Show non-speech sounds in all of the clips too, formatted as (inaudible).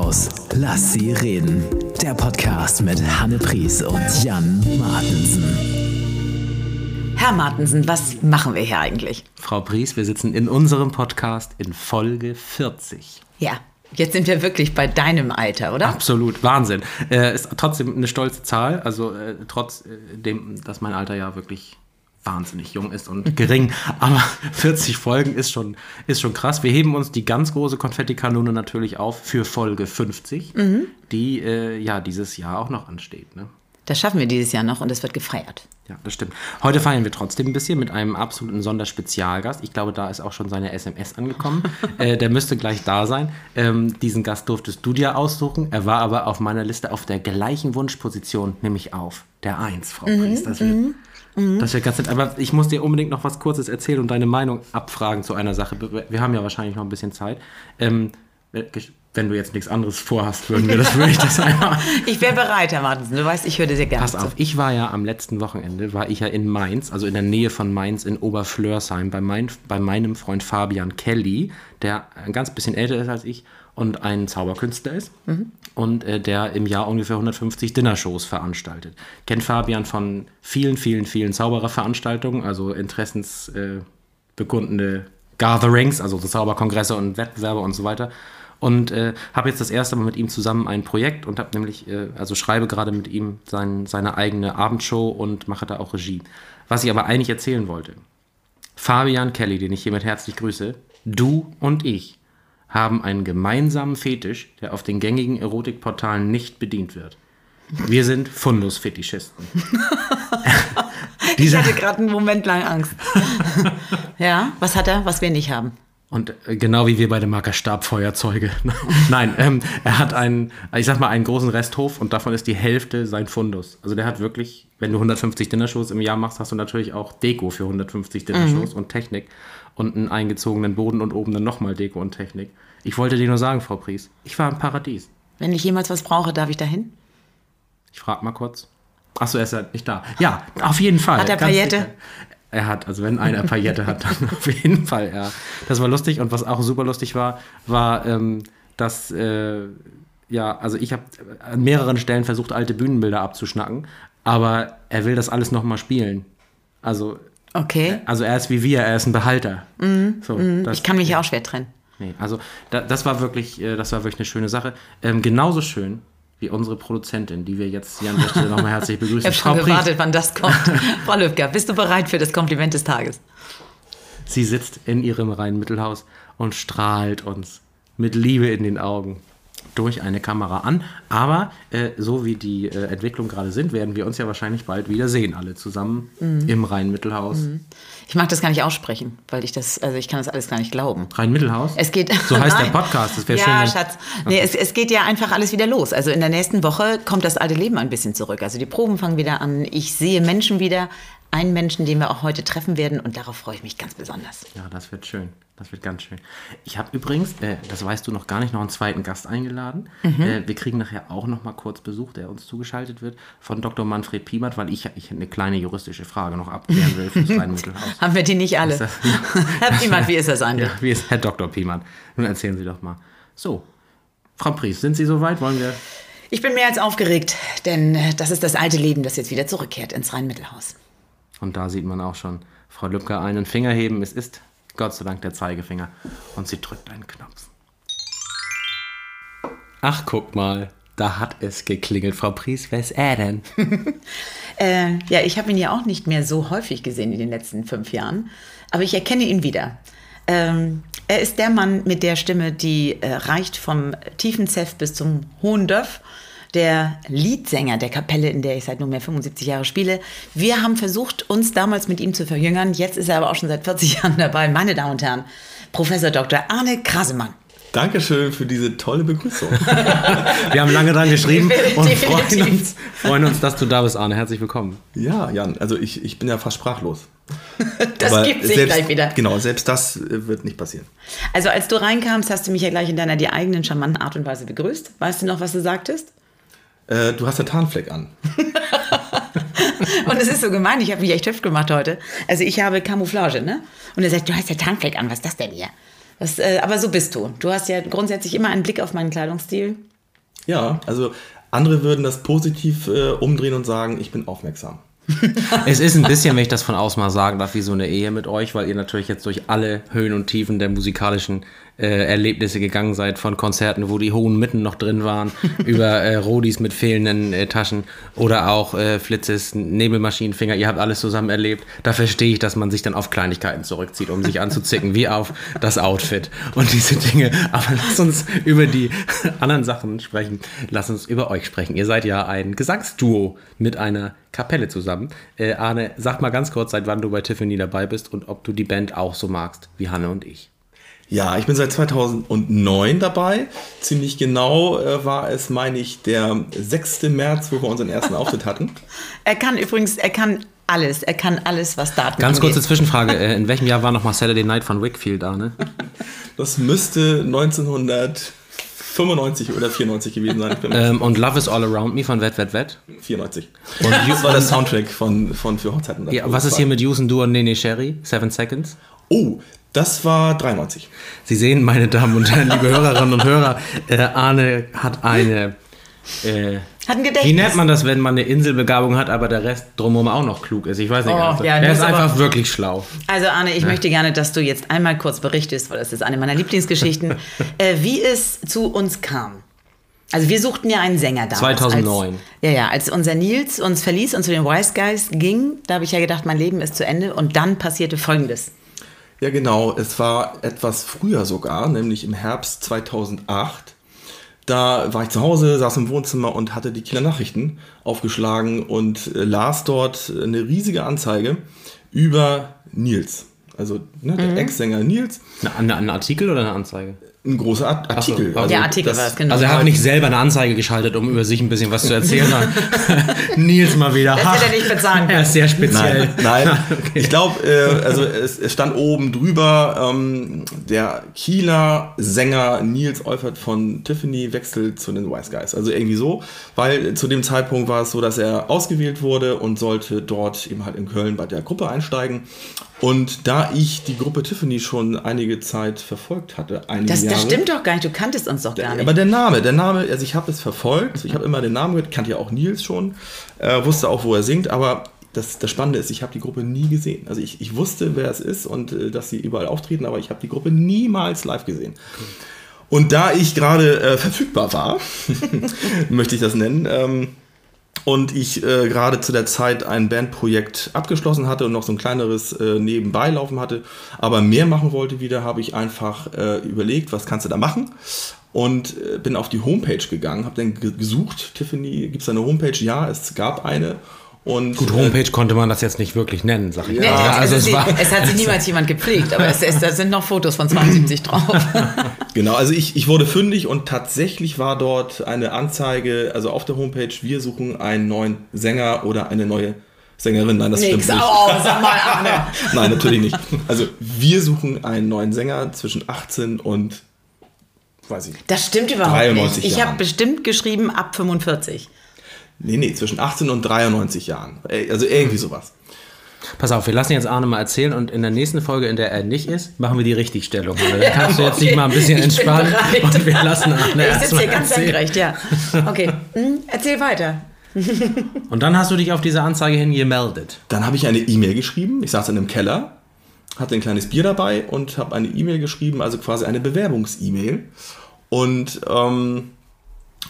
Mittelhaus. Lass sie reden. Der Podcast mit Hanne Pries und Jan Martensen. Herr Martensen, was machen wir hier eigentlich? Frau Pries, wir sitzen in unserem Podcast in Folge 40. Ja, jetzt sind wir wirklich bei deinem Alter, oder? Absolut, Wahnsinn. Äh, ist trotzdem eine stolze Zahl, also äh, trotz äh, dem, dass mein Alter ja wirklich wahnsinnig jung ist und gering. Aber (laughs) 40 Folgen ist schon, ist schon krass. Wir heben uns die ganz große Konfettikanone natürlich auf für Folge 50, mhm. die äh, ja dieses Jahr auch noch ansteht. Ne? Das schaffen wir dieses Jahr noch und es wird gefeiert. Ja, das stimmt. Heute feiern wir trotzdem ein bisschen mit einem absoluten Sonderspezialgast. Ich glaube, da ist auch schon seine SMS angekommen. (laughs) äh, der müsste gleich da sein. Ähm, diesen Gast durftest du dir aussuchen. Er war aber auf meiner Liste auf der gleichen Wunschposition, nämlich auf der Eins, Frau mhm, Priest. Das wird, mhm. Das wäre ganz nett. Aber ich muss dir unbedingt noch was Kurzes erzählen und deine Meinung abfragen zu einer Sache. Wir haben ja wahrscheinlich noch ein bisschen Zeit. Ähm, wenn du jetzt nichts anderes vorhast, würden wir das, würde ich das einmal. (laughs) ich wäre bereit, Herr Martensen. Du weißt, ich dir sehr gerne. Pass auf, ich war ja am letzten Wochenende, war ich ja in Mainz, also in der Nähe von Mainz in Oberflörsheim, bei, mein, bei meinem Freund Fabian Kelly, der ein ganz bisschen älter ist als ich und ein Zauberkünstler ist mhm. und äh, der im Jahr ungefähr 150 Dinnershows veranstaltet. Kennt Fabian von vielen, vielen, vielen Zaubererveranstaltungen, also interessensbekundende äh, Gatherings, also so Zauberkongresse und Wettbewerbe und so weiter. Und äh, habe jetzt das erste Mal mit ihm zusammen ein Projekt und habe nämlich, äh, also schreibe gerade mit ihm sein, seine eigene Abendshow und mache da auch Regie. Was ich aber eigentlich erzählen wollte. Fabian Kelly, den ich hiermit herzlich grüße, du und ich haben einen gemeinsamen Fetisch, der auf den gängigen Erotikportalen nicht bedient wird. Wir sind Fundus-Fetischisten. (laughs) ich hatte gerade einen Moment lang Angst. (laughs) ja, was hat er, was wir nicht haben? Und äh, genau wie wir bei dem Marker Stabfeuerzeuge. (laughs) Nein, ähm, er hat einen, ich sag mal, einen großen Resthof und davon ist die Hälfte sein Fundus. Also der hat wirklich, wenn du 150 Dinnershows im Jahr machst, hast du natürlich auch Deko für 150 Dinnershows mhm. und Technik und einen eingezogenen Boden und oben dann nochmal Deko und Technik. Ich wollte dir nur sagen, Frau Pries, ich war im Paradies. Wenn ich jemals was brauche, darf ich dahin? Ich frage mal kurz. Achso, er ist ja nicht da. Ja, auf jeden Fall. Hat er Paillette? Er hat, also wenn einer Paillette hat, dann (laughs) auf jeden Fall, ja. Das war lustig und was auch super lustig war, war, ähm, dass, äh, ja, also ich habe an mehreren Stellen versucht, alte Bühnenbilder abzuschnacken, aber er will das alles nochmal spielen. Also, okay. also er ist wie wir, er ist ein Behalter. Mhm. So, mhm. ich kann mich ja auch schwer trennen. Nee, also da, das war wirklich, äh, das war wirklich eine schöne Sache. Ähm, genauso schön wie unsere Produzentin, die wir jetzt hier an der Stelle nochmal herzlich (laughs) begrüßen. Ich habe schon Frau gewartet, wann das kommt. (laughs) Frau Löfger, bist du bereit für das Kompliment des Tages? Sie sitzt in ihrem reinen Mittelhaus und strahlt uns mit Liebe in den Augen durch eine Kamera an. Aber äh, so wie die äh, Entwicklungen gerade sind, werden wir uns ja wahrscheinlich bald wieder sehen, alle zusammen mhm. im Rhein-Mittelhaus. Mhm. Ich mag das gar nicht aussprechen, weil ich das, also ich kann das alles gar nicht glauben. Rhein-Mittelhaus? Es geht. So heißt der (laughs) Podcast. Das wäre ja, schön. Ja, Schatz. Nee, okay. es, es geht ja einfach alles wieder los. Also in der nächsten Woche kommt das alte Leben ein bisschen zurück. Also die Proben fangen wieder an. Ich sehe Menschen wieder einen Menschen, den wir auch heute treffen werden und darauf freue ich mich ganz besonders. Ja, das wird schön. Das wird ganz schön. Ich habe übrigens, äh, das weißt du noch gar nicht, noch einen zweiten Gast eingeladen. Mhm. Äh, wir kriegen nachher auch noch mal kurz Besuch, der uns zugeschaltet wird, von Dr. Manfred Piemert, weil ich, ich eine kleine juristische Frage noch abklären will fürs (laughs) Rhein-Mittelhaus. Haben wir die nicht alle? Das. (laughs) Herr Piemert, wie ist das eigentlich? Ja, wie ist Herr Dr. Piemert? Nun erzählen Sie doch mal. So, Frau Pries, sind Sie soweit? Wollen wir... Ich bin mehr als aufgeregt, denn äh, das ist das alte Leben, das jetzt wieder zurückkehrt ins Rhein-Mittelhaus. Und da sieht man auch schon, Frau Lübcker, einen Finger heben, es ist Gott sei Dank der Zeigefinger. Und sie drückt einen Knopf. Ach, guck mal, da hat es geklingelt. Frau Pries, wer ist er denn? (laughs) (laughs) äh, ja, ich habe ihn ja auch nicht mehr so häufig gesehen in den letzten fünf Jahren, aber ich erkenne ihn wieder. Ähm, er ist der Mann mit der Stimme, die äh, reicht vom tiefen Zeff bis zum hohen Dörf der Leadsänger der Kapelle, in der ich seit nunmehr 75 Jahre spiele. Wir haben versucht, uns damals mit ihm zu verjüngern. Jetzt ist er aber auch schon seit 40 (laughs) Jahren dabei. Meine Damen und Herren, Professor Dr. Arne Krasemann. Dankeschön für diese tolle Begrüßung. (laughs) Wir haben lange dran geschrieben (laughs) und freuen uns, freuen uns, dass du da bist, Arne. Herzlich willkommen. Ja, Jan, also ich, ich bin ja fast sprachlos. das Aber gibt sich selbst, gleich wieder. Genau, selbst das äh, wird nicht passieren. Also als du reinkamst, hast du mich ja gleich in deiner dir eigenen charmanten Art und Weise begrüßt. Weißt du noch, was du sagtest? Äh, du hast einen Tarnfleck an. und es ist so gemein, ich habe mich echt hübsch gemacht heute. Also ich habe Camouflage, ne? Und er sagt, du hast ja Tarnfleck an, was ist das denn hier? Das, äh, aber so bist du. Du hast ja grundsätzlich immer einen Blick auf meinen Kleidungsstil. Ja, also andere würden das positiv äh, umdrehen und sagen, ich bin aufmerksam. (laughs) Es ist ein bisschen, wenn ich das von außen mal sagen darf, wie so eine Ehe mit euch, weil ihr natürlich jetzt durch alle Höhen und Tiefen der musikalischen äh, Erlebnisse gegangen seid, von Konzerten, wo die hohen Mitten noch drin waren, (laughs) über äh, Rodis mit fehlenden äh, Taschen oder auch äh, Flitzes, Nebelmaschinenfinger. Ihr habt alles zusammen erlebt. Da verstehe ich, dass man sich dann auf Kleinigkeiten zurückzieht, um sich anzuzicken, wie auf das Outfit und diese Dinge. Aber lass uns über die (laughs) anderen Sachen sprechen. Lass uns über euch sprechen. Ihr seid ja ein Gesangsduo mit einer Kapelle zusammen. Äh, Arne, sag mal ganz kurz, seit wann du bei Tiffany dabei bist und ob du die Band auch so magst wie Hanne und ich. Ja, ich bin seit 2009 dabei. Ziemlich genau äh, war es, meine ich, der 6. März, wo wir unseren ersten Auftritt hatten. (laughs) Er kann übrigens, er kann alles. Er kann alles, was Daten Ganz angeht. kurze Zwischenfrage. äh, In welchem Jahr war nochmal Saturday Night von Wickfield, Arne? (laughs) Das müsste 1995 oder 94 gewesen sein. Ähm, und Love is All Around Me von Wet Wet Wet. 94. Und das war der Soundtrack von, von für Hochzeiten. Ja, was ist hier mit Yusen Du und Nene Sherry? Seven Seconds? Oh, das war 93. Sie sehen, meine Damen und Herren, liebe Hörerinnen und Hörer, äh, Arne hat eine. Äh, Hat ein wie Gedächtnis. nennt man das, wenn man eine Inselbegabung hat, aber der Rest drumherum auch noch klug ist? Ich weiß nicht. Oh, also, ja, er das ist einfach wirklich schlau. Also Arne, ich möchte gerne, dass du jetzt einmal kurz berichtest, weil das ist eine meiner Lieblingsgeschichten, (laughs) äh, wie es zu uns kam. Also wir suchten ja einen Sänger damals. 2009. Als, ja, ja, als unser Nils uns verließ und zu den Wise Guys ging, da habe ich ja gedacht, mein Leben ist zu Ende und dann passierte Folgendes. Ja, genau. Es war etwas früher sogar, nämlich im Herbst 2008. Da war ich zu Hause, saß im Wohnzimmer und hatte die Kieler Nachrichten aufgeschlagen und äh, las dort eine riesige Anzeige über Nils. Also ne, der Ex-Sänger Nils. Ein Artikel oder eine Anzeige? Ein großer Art Artikel. also Der Artikel war es, genau. Also er hat nicht selber eine Anzeige geschaltet, um über sich ein bisschen was zu erzählen, (laughs) Nils mal wieder. Das hätte er nicht bezahlen Er können. ist sehr speziell. Nein, nein. (laughs) Ich glaube, äh, also es, es stand oben drüber, ähm, der Kieler Sänger Nils Eufert von Tiffany wechselt zu den Wise Guys. Also irgendwie so, weil zu dem Zeitpunkt war es so, dass er ausgewählt wurde und sollte dort eben halt in Köln bei der Gruppe einsteigen. Und da ich die Gruppe Tiffany schon einige Zeit verfolgt hatte, einige Das, Jahre, das stimmt doch gar nicht, du kanntest uns doch gar nicht. aber der Name, der Name, also ich habe es verfolgt, ich habe immer den Namen gehört, kannte ja auch Nils schon, äh, wusste auch, wo er singt, aber das, das Spannende ist, ich habe die Gruppe nie gesehen. Also ich, ich wusste, wer es ist und äh, dass sie überall auftreten, aber ich habe die Gruppe niemals live gesehen. Und da ich gerade äh, verfügbar war, (laughs) möchte ich das nennen, ähm, und ich äh, gerade zu der Zeit ein Bandprojekt abgeschlossen hatte und noch so ein kleineres äh, nebenbei laufen hatte, aber mehr machen wollte wieder, habe ich einfach äh, überlegt, was kannst du da machen? Und äh, bin auf die Homepage gegangen, habe dann ge- gesucht, Tiffany, gibt es eine Homepage? Ja, es gab eine. Und, Gut, äh, Homepage konnte man das jetzt nicht wirklich nennen, sag ich Nee, mal. es, also ist es war, es hat sich (laughs) niemals jemand gepflegt, aber es, es, da sind noch Fotos von 72 drauf. (laughs) Genau, also ich, ich wurde fündig und tatsächlich war dort eine Anzeige, also auf der Homepage, wir suchen einen neuen Sänger oder eine neue Sängerin. Nein, das Nix. stimmt nicht. Oh, sag mal, Arne. (laughs) Nein, natürlich nicht. Also wir suchen einen neuen Sänger zwischen 18 und, weiß ich, Das stimmt überhaupt 93 nicht. Ich habe bestimmt geschrieben ab 45. nee, nee, zwischen 18 und 93 Jahren. Also irgendwie sowas. Pass auf, wir lassen jetzt Arne mal erzählen und in der nächsten Folge, in der er nicht ist, machen wir die Richtigstellung. Also, Dann kannst du jetzt okay. dich mal ein bisschen entspannen und wir lassen Arne (laughs) Ich sitze hier ganz erzählen. senkrecht, ja. Okay, hm, erzähl weiter. (laughs) Und dann hast du dich auf diese Anzeige hin gemeldet. Dann habe ich eine E-Mail geschrieben. Ich saß in einem Keller, hatte ein kleines Bier dabei und habe eine E-Mail geschrieben, also quasi eine Bewerbungs-E-Mail. Und ähm,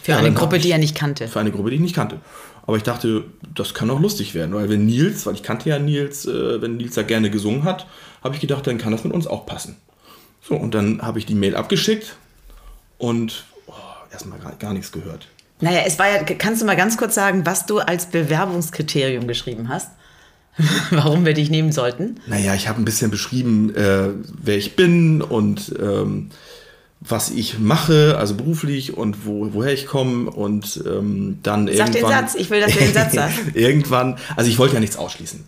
Für Ja, eine Gruppe, ich- die er nicht kannte. für eine Gruppe, die ich nicht kannte. Aber ich dachte, das kann auch lustig werden, weil wenn Nils, weil ich kannte ja Nils, äh, wenn Nils da gerne gesungen hat, habe ich gedacht, dann kann das mit uns auch passen. So, und dann habe ich die Mail abgeschickt und oh, erstmal gar, gar nichts gehört. Naja, es war ja, kannst du mal ganz kurz sagen, was du als Bewerbungskriterium geschrieben hast? (laughs) Warum wir dich nehmen sollten? Naja, ich habe ein bisschen beschrieben, äh, wer ich bin und ähm, was ich mache, also beruflich und wo, woher ich komme und ähm, dann Sag den irgendwann... Satz, ich will, dass du den Satz sagst. (laughs) irgendwann, also ich wollte ja nichts ausschließen.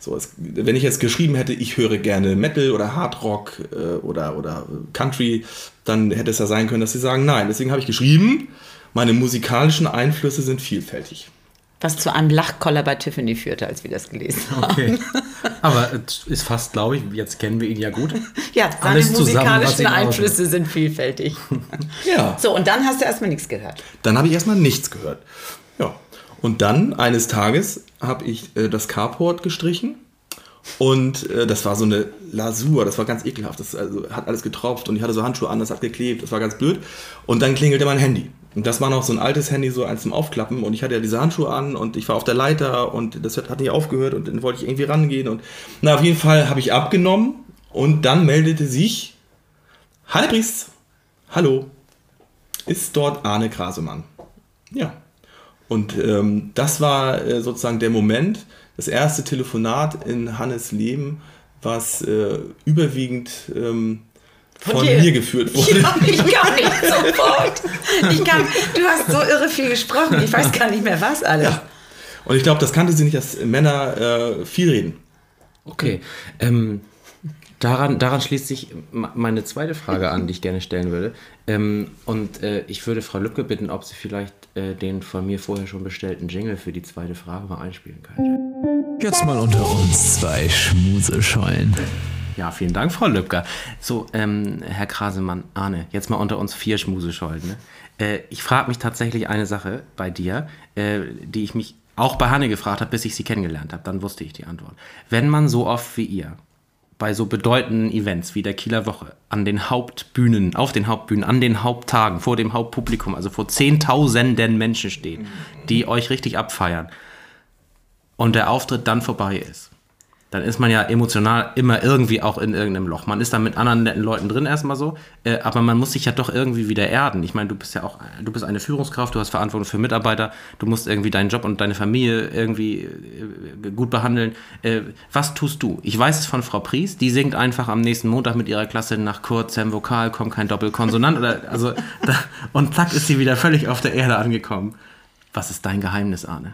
So, es, wenn ich jetzt geschrieben hätte, ich höre gerne Metal oder Hardrock äh, oder, oder Country, dann hätte es ja sein können, dass sie sagen nein. Deswegen habe ich geschrieben, meine musikalischen Einflüsse sind vielfältig. Was zu einem Lachkoller bei Tiffany führte, als wir das gelesen haben. Okay. Aber es ist fast, glaube ich, jetzt kennen wir ihn ja gut. (laughs) Ja, seine Alles zusammen, musikalischen ihn Einflüsse sind vielfältig. (laughs) Ja. So, und dann hast du erstmal nichts gehört. Dann habe ich erstmal nichts gehört. Ja. Und dann eines Tages habe ich äh, das Carport gestrichen und äh, das war so eine Lasur, das war ganz ekelhaft. Das also, hat alles getropft und ich hatte so Handschuhe an, das hat geklebt, das war ganz blöd. Und dann klingelte mein Handy. Und das war noch so ein altes Handy, so eins zum Aufklappen. Und ich hatte ja diese Handschuhe an und ich war auf der Leiter und das hat nicht aufgehört und dann wollte ich irgendwie rangehen. Und na, auf jeden Fall habe ich abgenommen und dann meldete sich Hanne Priest, hallo, ist dort Arne Krasemann. Ja. Und ähm, das war äh, sozusagen der Moment, das erste Telefonat in Hannes Leben, was äh, überwiegend ähm, von, dir? mir geführt wurde. Ja, ich kann nicht sofort. Ich kann, du hast so irre viel gesprochen. Ich weiß gar nicht mehr, was alles. Und ich glaube, das kannte sie nicht, dass Männer äh, viel reden. Okay. Ähm, daran, daran schließt sich meine zweite Frage an, die ich gerne stellen würde. Ähm, und äh, ich würde Frau Lübcke bitten, ob sie vielleicht äh, den von mir vorher schon bestellten Jingle für die zweite Frage mal einspielen könnte. Jetzt mal unter uns zwei Schmuseschollen. Ja, vielen Dank, Frau Lübcker. So, ähm, Herr Krasemann, Arne, jetzt mal unter uns vier Schmuseschollen. Ne? Äh, ich frage mich tatsächlich eine Sache bei dir, äh, die ich mich auch bei Hanne gefragt habe, bis ich sie kennengelernt habe. Dann wusste ich die Antwort. Wenn man so oft wie ihr bei so bedeutenden Events wie der Kieler Woche an den Hauptbühnen, auf den Hauptbühnen, an den Haupttagen, vor dem Hauptpublikum, also vor Zehntausenden Menschen steht, die euch richtig abfeiern und der Auftritt dann vorbei ist, dann ist man ja emotional immer irgendwie auch in irgendeinem Loch. Man ist da mit anderen netten Leuten drin erstmal so, äh, aber man muss sich ja doch irgendwie wieder erden. Ich meine, du bist ja auch, du bist eine Führungskraft, du hast Verantwortung für Mitarbeiter, du musst irgendwie deinen Job und deine Familie irgendwie äh, gut behandeln. Äh, was tust du? Ich weiß es von Frau Pries, die singt einfach am nächsten Montag mit ihrer Klasse nach kurzem Vokal, kommt kein Doppelkonsonant oder, also, (laughs) da, und zack ist sie wieder völlig auf der Erde angekommen. Was ist dein Geheimnis, Arne?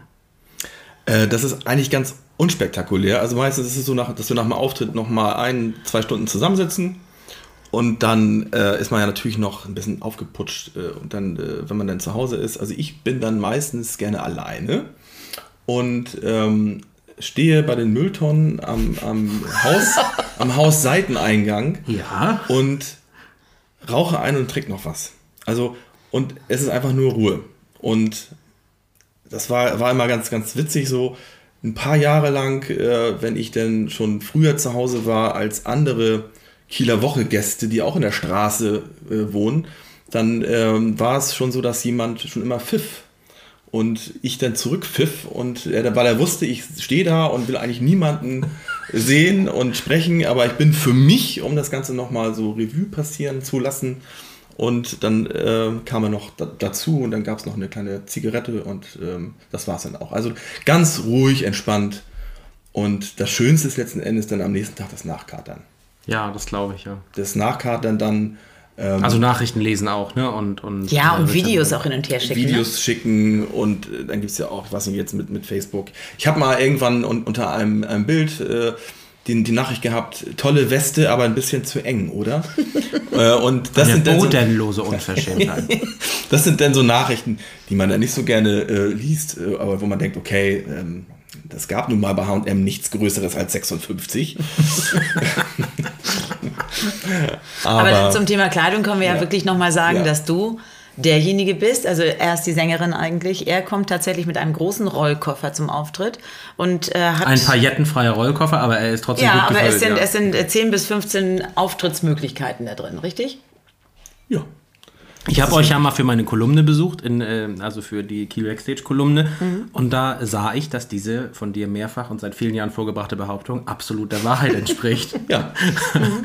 Äh, das ist eigentlich ganz unspektakulär. Also meistens ist es so, nach, dass wir nach dem Auftritt noch mal ein, zwei Stunden zusammensitzen und dann äh, ist man ja natürlich noch ein bisschen aufgeputscht äh, und dann, äh, wenn man dann zu Hause ist, also ich bin dann meistens gerne alleine und ähm, stehe bei den Mülltonnen am, am Haus, (laughs) am Hausseiteneingang Ja. und rauche ein und trinke noch was. Also, und es ist einfach nur Ruhe. Und das war, war immer ganz, ganz witzig so. Ein paar Jahre lang, äh, wenn ich denn schon früher zu Hause war als andere Kieler Woche-Gäste, die auch in der Straße äh, wohnen, dann ähm, war es schon so, dass jemand schon immer pfiff. Und ich dann zurückpfiff und er, weil er wusste, ich stehe da und will eigentlich niemanden sehen und sprechen, aber ich bin für mich, um das Ganze nochmal so Revue passieren zu lassen. Und dann äh, kam er noch da, dazu und dann gab es noch eine kleine Zigarette und ähm, das war es dann auch. Also ganz ruhig, entspannt. Und das Schönste ist letzten Endes dann am nächsten Tag das Nachkatern. Ja, das glaube ich, ja. Das Nachkatern dann ähm, Also Nachrichten lesen auch, ne? Und, und, Ja, und. Videos auch hin und her schicken. Videos schicken und äh, dann gibt es ja auch, was nicht jetzt mit, mit Facebook. Ich habe mal irgendwann un, unter einem, einem Bild äh, die, die Nachricht gehabt, tolle Weste, aber ein bisschen zu eng, oder? (laughs) äh, und das Eine sind, dann so, bodenlose Unverschämtheit. (laughs) das sind dann so Nachrichten, die man dann nicht so gerne äh, liest, äh, aber wo man denkt, okay, ähm, das gab nun mal bei H&M nichts Größeres als 56. (laughs) Aber, zum Thema Kleidung können wir ja, Ja. wirklich nochmal sagen, Ja. dass du derjenige bist, also er ist die Sängerin eigentlich, er kommt tatsächlich mit einem großen Rollkoffer zum Auftritt und äh, hat... Ein paillettenfreier Rollkoffer, aber er ist trotzdem ja, gut aber gefüllt. es sind, ja. es sind äh, 10 bis 15 Auftrittsmöglichkeiten da drin, richtig? ja. Ich habe euch ja mal für meine Kolumne besucht, in, äh, also für die Kiel Backstage-Kolumne. Mhm. Und da sah ich, dass diese von dir mehrfach und seit vielen Jahren vorgebrachte Behauptung absolut der Wahrheit entspricht. (laughs) Ja.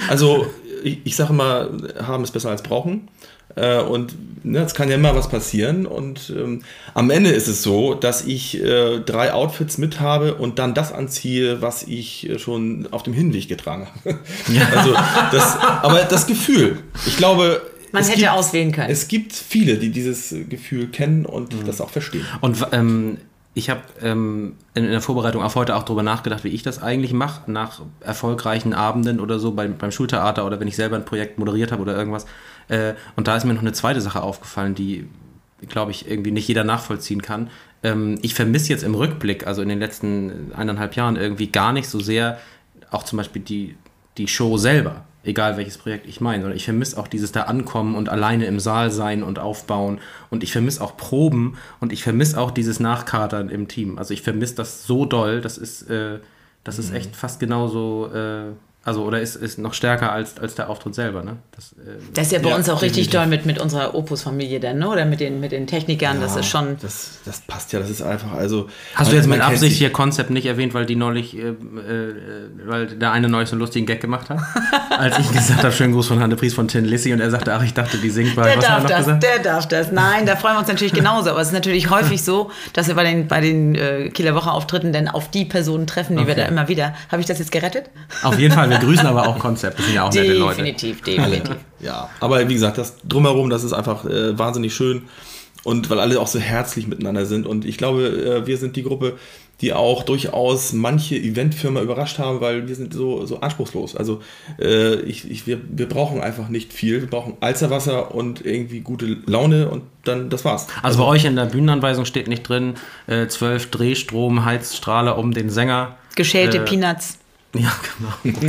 Also ich, ich sage mal, haben ist besser als brauchen. Äh, und ne, es kann ja immer was passieren. Und ähm, am Ende ist es so, dass ich äh, drei Outfits mit habe und dann das anziehe, was ich äh, schon auf dem Hinweg getragen habe. (laughs) Also das, aber das Gefühl, ich glaube. Man es hätte gibt, auswählen können. Es gibt viele, die dieses Gefühl kennen und das auch verstehen. Und ähm, ich habe ähm, in, der Vorbereitung auf heute auch darüber nachgedacht, wie ich das eigentlich mache, nach erfolgreichen Abenden oder so beim, beim Schultheater oder wenn ich selber ein Projekt moderiert habe oder irgendwas. Äh, und da ist mir noch eine zweite Sache aufgefallen, die glaube ich, irgendwie nicht jeder nachvollziehen kann. Ähm, ich vermisse jetzt im Rückblick, also in den letzten eineinhalb Jahren irgendwie gar nicht so sehr, auch zum Beispiel die, die Show selber, egal welches Projekt ich meine, sondern ich vermisse auch dieses da ankommen und alleine im Saal sein und aufbauen und ich vermisse auch Proben und ich vermisse auch dieses Nachkatern im Team. Also ich vermisse das so doll, das ist, äh, das ist echt fast genauso... Äh, also, oder ist, ist noch stärker als, als der Auftritt selber, ne? Das, äh, das ist ja bei ja, uns auch richtig toll mit, mit unserer Opus-Familie dann, ne? Oder mit den, mit den Technikern, ja, das ist schon... Das, das passt ja, das ist einfach, also... Hast du jetzt mit Absicht hier Konzept nicht erwähnt, weil die neulich, äh, äh, weil der eine neulich so einen lustigen Gag gemacht hat? (laughs) Als ich gesagt habe, schönen Gruß von Hanne Pries von Tin Lissy und er sagte, ach, ich dachte, die singt bei... Der was darf das, gesagt? der darf das. Nein, da freuen wir uns natürlich genauso, aber es ist natürlich häufig so, dass wir bei den, bei den äh, Kieler Woche-Auftritten dann auf die Personen treffen, die okay. wir da immer wieder... Habe ich das jetzt gerettet? Auf jeden Fall, wir grüßen aber auch Konzept. Das sind ja auch nette Leute. Definitiv, definitiv. (laughs) ja, aber wie gesagt, das drumherum, das ist einfach äh, wahnsinnig schön. Und weil alle auch so herzlich miteinander sind. Und ich glaube, äh, wir sind die Gruppe, die auch durchaus manche Eventfirma überrascht haben, weil wir sind so, so anspruchslos. Also äh, ich, ich, wir, wir brauchen einfach nicht viel. Wir brauchen Alzerwasser und irgendwie gute Laune und dann das war's. Also, also bei euch in der Bühnenanweisung steht nicht drin, äh, zwölf Drehstrom, Heizstrahler um den Sänger. Geschälte äh, Peanuts. (laughs) Ja, genau.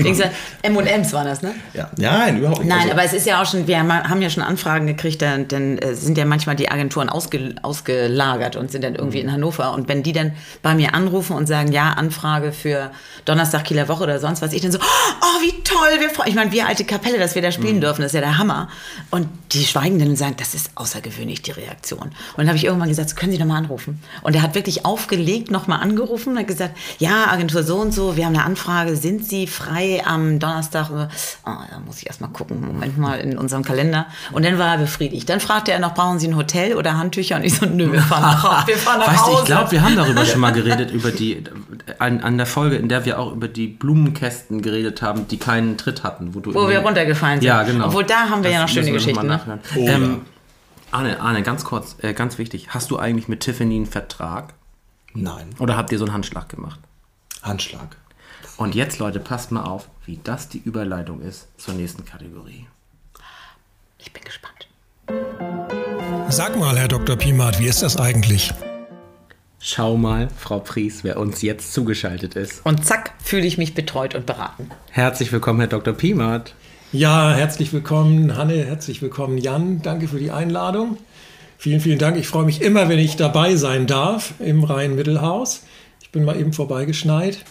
M&M's waren das, ne? Ja, nein, überhaupt nicht. Nein, also, aber es ist ja auch schon, wir haben ja schon Anfragen gekriegt, dann, dann äh, sind ja manchmal die Agenturen ausge, ausgelagert und sind dann irgendwie mhm. in Hannover. Und wenn die dann bei mir anrufen und sagen, ja, Anfrage für Donnerstag, Kieler Woche oder sonst was, ich dann so, oh, wie toll, wir freuen Ich meine, wir alte Kapelle, dass wir da spielen mhm. dürfen, das ist ja der Hammer. Und die schweigen dann und sagen, das ist außergewöhnlich, die Reaktion. Und dann habe ich irgendwann gesagt, können Sie nochmal anrufen. Und er hat wirklich aufgelegt, nochmal angerufen und hat gesagt, ja, Agentur so und so, wir haben eine Anfrage Frage, sind Sie frei am Donnerstag? Oh, da muss ich erst mal gucken, Moment mal in unserem Kalender. Und dann war er befriedigt. Dann fragte er noch, brauchen Sie ein Hotel oder Handtücher? Und ich so, nö, wir fahren nach, (laughs) wir fahren nach weißt Hause. Du, ich glaube, wir haben darüber schon mal geredet, über die, an, an der Folge, in der wir auch über die Blumenkästen geredet haben, die keinen Tritt hatten. Wo, du wo wir runtergefallen sind. Ja, genau. Obwohl, da haben wir das ja noch schöne Geschichten. Ne? Oh, ähm, Arne, Arne, ganz kurz, äh, ganz wichtig. Hast du eigentlich mit Tiffany einen Vertrag? Nein. Oder habt ihr so einen Handschlag gemacht? Handschlag. Und jetzt, Leute, passt mal auf, wie das die Überleitung ist zur nächsten Kategorie. Ich bin gespannt. Sag mal, Herr Dr. Pimat, wie ist das eigentlich? Schau mal, Frau Pries, wer uns jetzt zugeschaltet ist. Und zack, fühle ich mich betreut und beraten. Herzlich willkommen, Herr Dr. Pimat. Ja, herzlich willkommen, Hanne, herzlich willkommen, Jan. Danke für die Einladung. Vielen, vielen Dank. Ich freue mich immer, wenn ich dabei sein darf im Rhein-Mittelhaus. Ich bin mal eben vorbeigeschneit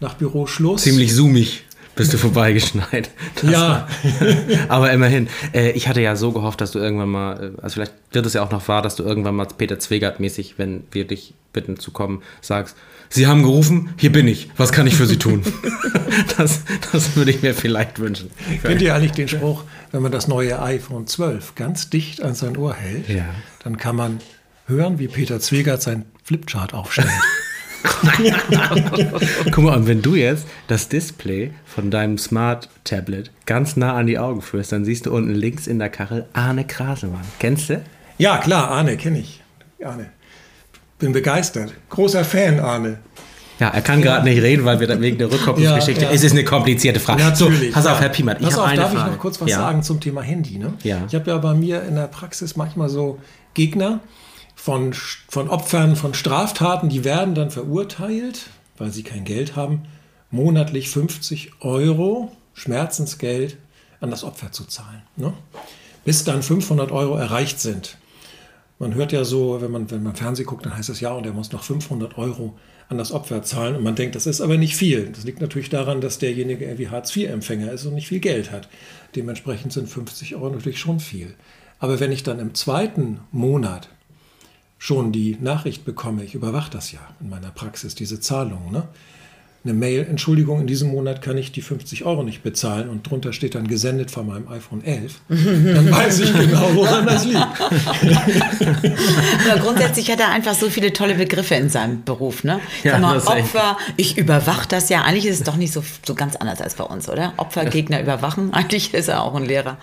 nach Büroschluss. Ziemlich zoomig bist du (laughs) vorbeigeschneit. Das ja. (laughs) aber immerhin. Äh, ich hatte ja so gehofft, dass du irgendwann mal, äh, also vielleicht wird es ja auch noch wahr, dass du irgendwann mal Peter Zwegert mäßig, wenn wir dich bitten zu kommen, sagst, Sie haben gerufen, hier bin ich, was kann ich für Sie tun? (laughs) das, das würde ich mir vielleicht wünschen. Kennt ihr eigentlich den Spruch, wenn man das neue iPhone 12 ganz dicht an sein Ohr hält, ja. dann kann man hören, wie Peter Zwegert sein Flipchart aufstellt. (laughs) Guck mal, und wenn du jetzt das Display von deinem Smart Tablet ganz nah an die Augen führst, dann siehst du unten links in der Kachel Arne Krasemann. Kennst du? Ja, klar, Arne, kenne ich. Arne. Bin begeistert. Großer Fan, Arne. Ja, er kann gerade nicht reden, weil wir dann wegen der Rückkopplungsgeschichte. Ja, ja. Es ist eine komplizierte Frage. Natürlich. So, pass auf, Herr Piemert, ich habe eine darf Frage. ich noch kurz was sagen zum Thema Handy? Ne? Ja. Ich habe ja bei mir in der Praxis manchmal so Gegner, von, von Opfern von Straftaten, die werden dann verurteilt, weil sie kein Geld haben, monatlich 50 Euro Schmerzensgeld an das Opfer zu zahlen. Ne? Bis dann 500 Euro erreicht sind. Man hört ja so, wenn man, wenn man Fernsehen guckt, dann heißt es ja, und er muss noch 500 Euro an das Opfer zahlen. Und man denkt, das ist aber nicht viel. Das liegt natürlich daran, dass derjenige irgendwie Hartz-IV-Empfänger ist und nicht viel Geld hat. Dementsprechend sind 50 Euro natürlich schon viel. Aber wenn ich dann im zweiten Monat schon die Nachricht bekomme, ich überwache das ja in meiner Praxis, diese Zahlungen. Ne? Eine Mail, Entschuldigung, in diesem Monat kann ich die 50 Euro nicht bezahlen und drunter steht dann gesendet von meinem iPhone 11, dann weiß ich genau, woran das liegt. Aber grundsätzlich hat er einfach so viele tolle Begriffe in seinem Beruf. Ne? Ja, mal, Opfer, ich überwache das ja. Eigentlich ist es doch nicht so, so ganz anders als bei uns, oder? Opfer, Gegner überwachen. (laughs) Eigentlich ist er auch ein Lehrer.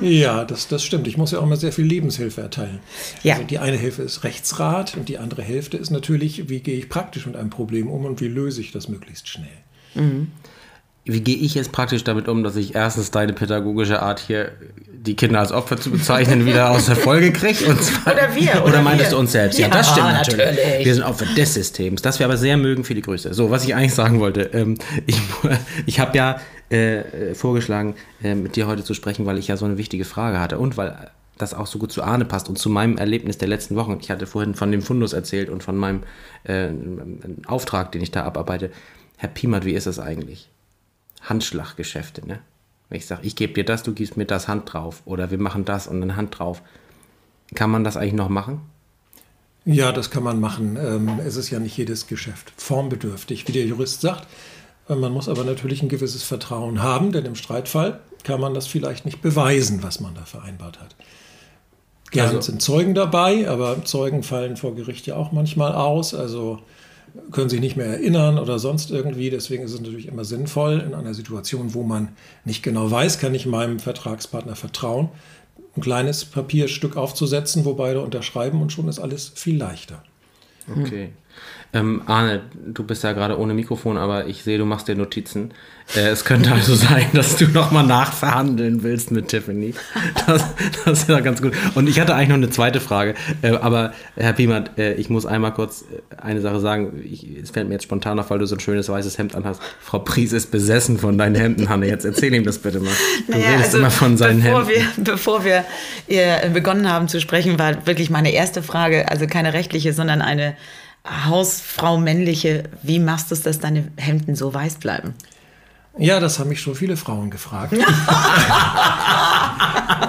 Ja, das, das stimmt. Ich muss ja auch mal sehr viel Lebenshilfe erteilen. Ja. Also die eine Hilfe ist Rechtsrat und die andere Hälfte ist natürlich, wie gehe ich praktisch mit einem Problem um und wie löse ich das möglichst schnell. Mhm. Wie gehe ich jetzt praktisch damit um, dass ich erstens deine pädagogische Art hier die Kinder als Opfer zu bezeichnen, wieder aus der Folge kriegt. Und zwar, (laughs) Oder wir, Oder, oder meintest wir. du uns selbst? Ja, Ja, das stimmt natürlich. natürlich. Wir sind Opfer des Systems. Das wir aber sehr mögen, viele Grüße. So, was ich eigentlich sagen wollte. Ähm, ich (laughs) ich habe ja äh, äh, vorgeschlagen, äh, mit dir heute zu sprechen, weil ich ja so eine wichtige Frage hatte und weil das auch so gut zu Arne passt und zu meinem Erlebnis der letzten Wochen. Ich hatte vorhin von dem Fundus erzählt und von meinem äh, Auftrag, den ich da abarbeite. Herr Piemert, wie ist das eigentlich? Handschlaggeschäfte, ne? Wenn ich sage, ich gebe dir das, du gibst mir das Hand drauf oder wir machen das und eine Hand drauf. Kann man das eigentlich noch machen? Ja, das kann man machen. Ähm, Es ist ja nicht jedes Geschäft formbedürftig, wie der Jurist sagt. Äh, Man muss aber natürlich ein gewisses Vertrauen haben, denn im Streitfall kann man das vielleicht nicht beweisen, was man da vereinbart hat. Gern Also- sind Zeugen dabei, aber Zeugen fallen vor Gericht ja auch manchmal aus, also können sich nicht mehr erinnern oder sonst irgendwie. Deswegen ist es natürlich immer sinnvoll, in einer Situation, wo man nicht genau weiß, kann ich meinem Vertragspartner vertrauen, ein kleines Papierstück aufzusetzen, wo beide unterschreiben und schon ist alles viel leichter. Okay. Ähm, Arne, du bist ja gerade ohne Mikrofon, aber ich sehe, du machst dir Notizen. Äh, es könnte also (laughs) sein, dass du nochmal nachverhandeln willst mit Tiffany. Das, das ist ja ganz gut. Und ich hatte eigentlich noch eine zweite Frage. Äh, aber Herr Piemert, äh, ich muss einmal kurz äh, eine Sache sagen. Ich, es fällt mir jetzt spontan auf, weil du so ein schönes weißes Hemd anhast. Frau Pries ist besessen von deinen Hemden, Hanne. Jetzt erzähl ihm das bitte mal. Du redest immer von seinen also bevor Hemden. Wir, bevor wir äh, begonnen haben zu sprechen, war wirklich meine erste Frage, also keine rechtliche, sondern eine Hausfrau männliche. Wie machst du es, dass deine Hemden so weiß bleiben? Ja, das haben mich schon viele Frauen gefragt. (laughs) (laughs)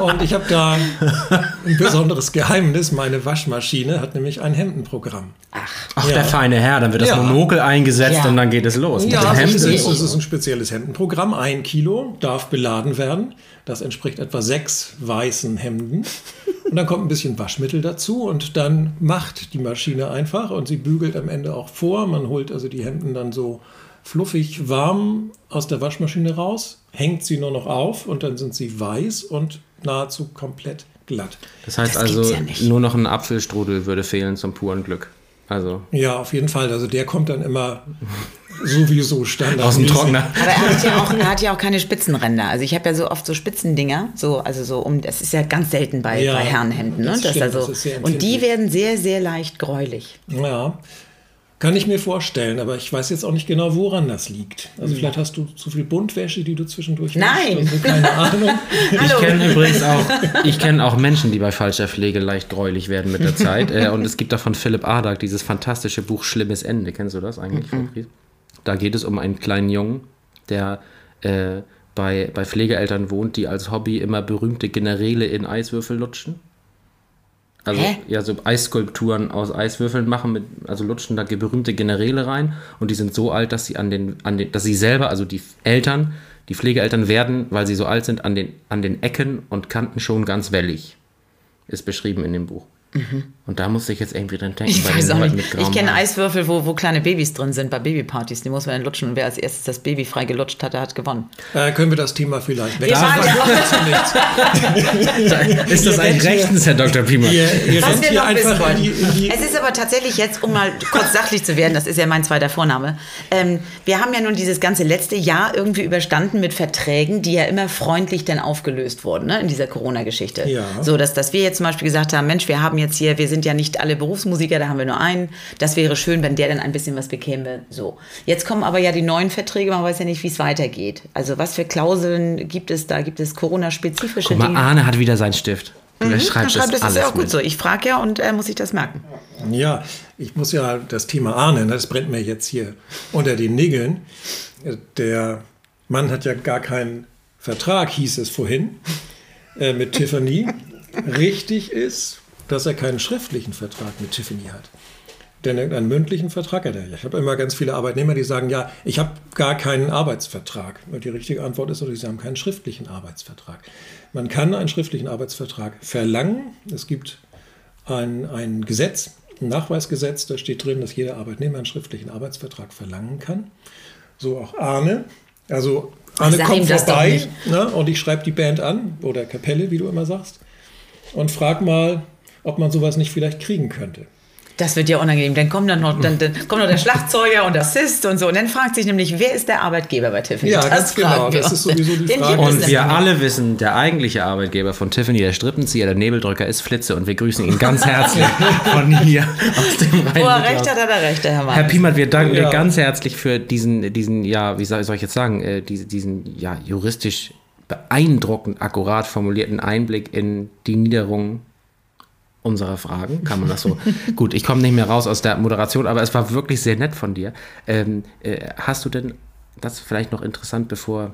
und ich habe da ein besonderes Geheimnis. Meine Waschmaschine hat nämlich ein Hemdenprogramm. Ach, Ja. der feine Herr. Dann wird das Ja. Monokel eingesetzt Ja. und dann geht es los. Mit Ja, den das Hemden. ist, das ist ein spezielles Hemdenprogramm. Ein Kilo darf beladen werden. Das entspricht etwa sechs weißen Hemden. Und dann kommt ein bisschen Waschmittel dazu und dann macht die Maschine einfach und sie bügelt am Ende auch vor. Man holt also die Hemden dann so fluffig warm aus der Waschmaschine raus, hängt sie nur noch auf und dann sind sie weiß und nahezu komplett glatt. Das heißt Das also, ja nur noch ein Apfelstrudel würde fehlen zum puren Glück. Also Ja, auf jeden Fall. Also der kommt dann immer sowieso standard. aus dem Trockner. Aber er hat ja auch, er hat ja auch keine Spitzenränder. Also ich habe ja so oft so Spitzendinger, so also so um. Das ist ja ganz selten bei, Ja, bei Herrenhemden, ne? das Das stimmt, also, das ist sehr und die werden sehr sehr leicht gräulich. Ja, kann ich mir vorstellen, aber ich weiß jetzt auch nicht genau, woran das liegt. Also vielleicht hast du zu viel Buntwäsche, die du zwischendurch Nein. wäschst, also keine (laughs) Ahnung. Ich kenne übrigens auch, ich kenne auch Menschen, die bei falscher Pflege leicht gräulich werden mit der Zeit. (laughs) Äh, und es gibt da von Philipp Adak dieses fantastische Buch Schlimmes Ende. Kennst du das eigentlich? Frau Fries? Da geht es um einen kleinen Jungen, der äh, bei, bei Pflegeeltern wohnt, die als Hobby immer berühmte Generäle in Eiswürfel lutschen. Also Hä? ja, so Eisskulpturen aus Eiswürfeln machen, mit, also lutschen da berühmte Generäle rein und die sind so alt, dass sie an den, an den, dass sie selber, also die Eltern, die Pflegeeltern werden, weil sie so alt sind, an den, an den Ecken und Kanten schon ganz wellig. Ist beschrieben in dem Buch. Und da musste ich jetzt irgendwie dran denken. Ich weiß auch nicht. Ich kenne. Eiswürfel, wo, wo kleine Babys drin sind bei Babypartys. Die muss man dann lutschen und wer als erstes das Baby frei gelutscht hat, der hat gewonnen. Äh, können wir das Thema vielleicht wechseln? ja-. (laughs) Ist das ein rechtens, Herr Dr. Piemer? Ihr, ihr Was wir hier noch wissen wollen. die, in die Es ist aber tatsächlich jetzt, um mal kurz sachlich zu werden, das ist ja mein zweiter Vorname. Ähm, wir haben ja nun dieses ganze letzte Jahr irgendwie überstanden mit Verträgen, die ja immer freundlich dann aufgelöst wurden, ne, in dieser Corona-Geschichte. Ja. So, dass, dass wir jetzt zum Beispiel gesagt haben, Mensch, wir haben jetzt hier, wir sind ja nicht alle Berufsmusiker, da haben wir nur einen. Das wäre schön, wenn der dann ein bisschen was bekäme. So. Jetzt kommen aber ja die neuen Verträge, man weiß ja nicht, wie es weitergeht. Also was für Klauseln gibt es da? Gibt es Corona-spezifische mal, Dinge? Arne hat wieder seinen Stift. Und er Mhm, schreibt, schreibt das, das ist alles ja auch gut mit. so. Ich frage ja und er muss sich das merken. Ja, ich muss ja das Thema ahnen, das brennt mir jetzt hier unter den Nägeln. Der Mann hat ja gar keinen Vertrag, hieß es vorhin, äh, mit Tiffany. (laughs) Richtig ist, dass er keinen schriftlichen Vertrag mit Tiffany hat. Denn einen mündlichen Vertrag hat er ja. Ich habe immer ganz viele Arbeitnehmer, die sagen, ja, ich habe gar keinen Arbeitsvertrag. Und die richtige Antwort ist natürlich, sie haben keinen schriftlichen Arbeitsvertrag. Man kann einen schriftlichen Arbeitsvertrag verlangen. Es gibt ein, ein Gesetz, ein Nachweisgesetz, da steht drin, dass jeder Arbeitnehmer einen schriftlichen Arbeitsvertrag verlangen kann. So auch Arne. Also Arne Sag kommt vorbei ne, und ich schreibe die Band an oder Kapelle, wie du immer sagst, und frag mal, ob man sowas nicht vielleicht kriegen könnte. Das wird ja unangenehm. Dann kommt dann noch, dann, dann kommt noch der Schlagzeuger und der Assist und so. Und dann fragt sich nämlich, wer ist der Arbeitgeber bei Tiffany? Ja, Das ganz genau. Das ist sowieso die Frage. Und wir alle wissen, der eigentliche Arbeitgeber von Tiffany, der Strippenzieher, der Nebeldrücker ist Flitze und wir grüßen ihn ganz herzlich (laughs) von hier aus dem Wo er Rhein. recht hat, hat er recht, Herr Mann. Herr Piemert, wir danken dir Ja. ganz herzlich für diesen, diesen, ja, wie soll soll ich jetzt sagen, äh, diese, diesen, ja, juristisch beeindruckend akkurat formulierten Einblick in die Niederungen unserer Fragen. Kann man das so? (laughs) Gut, ich komme nicht mehr raus aus der Moderation, aber es war wirklich sehr nett von dir. Ähm, äh, hast du denn, das ist vielleicht noch interessant, bevor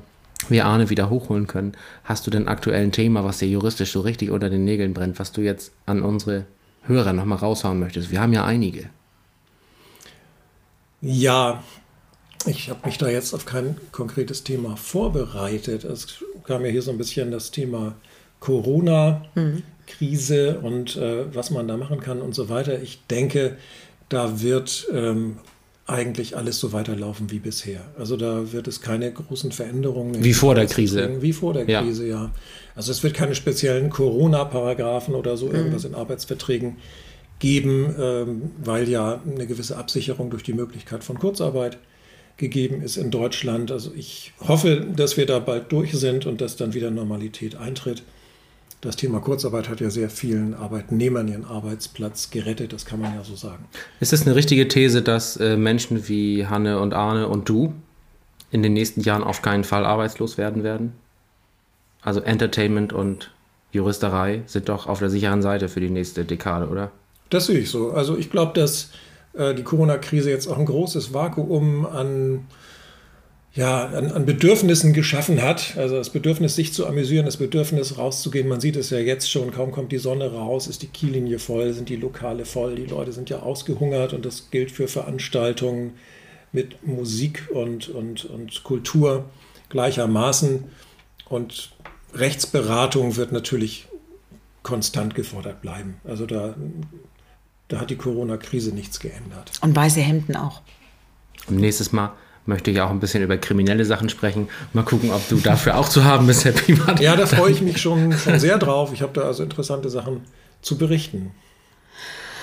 wir Arne wieder hochholen können, hast du denn aktuell ein Thema, was dir juristisch so richtig unter den Nägeln brennt, was du jetzt an unsere Hörer nochmal raushauen möchtest? Wir haben ja einige. Ja, ich habe mich da jetzt auf kein konkretes Thema vorbereitet. Es kam ja hier so ein bisschen das Thema Corona-Krise und äh, was man da machen kann und so weiter. Ich denke, da wird ähm, eigentlich alles so weiterlaufen wie bisher. Also da wird es keine großen Veränderungen. in Wie vor der Krise. Wie vor der Ja. Krise, ja. Also es wird keine speziellen Corona-Paragraphen oder so irgendwas in Arbeitsverträgen geben, ähm, weil ja eine gewisse Absicherung durch die Möglichkeit von Kurzarbeit gegeben ist in Deutschland. Also ich hoffe, dass wir da bald durch sind und dass dann wieder Normalität eintritt. Das Thema Kurzarbeit hat ja sehr vielen Arbeitnehmern ihren Arbeitsplatz gerettet, das kann man ja so sagen. Ist es eine richtige These, dass äh, Menschen wie Hanne und Arne und du in den nächsten Jahren auf keinen Fall arbeitslos werden werden? Also Entertainment und Juristerei sind doch auf der sicheren Seite für die nächste Dekade, oder? Das sehe ich so. Also ich glaube, dass äh, die Corona-Krise jetzt auch ein großes Vakuum an, ja, an, an Bedürfnissen geschaffen hat. Also das Bedürfnis, sich zu amüsieren, das Bedürfnis, rauszugehen. Man sieht es ja jetzt schon, kaum kommt die Sonne raus, ist die Kiellinie voll, sind die Lokale voll, die Leute sind ja ausgehungert und das gilt für Veranstaltungen mit Musik und, und, und Kultur gleichermaßen. Und Rechtsberatung wird natürlich konstant gefordert bleiben. Also da, da hat die Corona-Krise nichts geändert. Und weiße Hemden auch. Und nächstes Mal möchte ich auch ein bisschen über kriminelle Sachen sprechen. Mal gucken, ob du dafür auch zu haben bist, Herr Piemert. Ja, da freue ich mich schon, schon sehr drauf. Ich habe da also interessante Sachen zu berichten.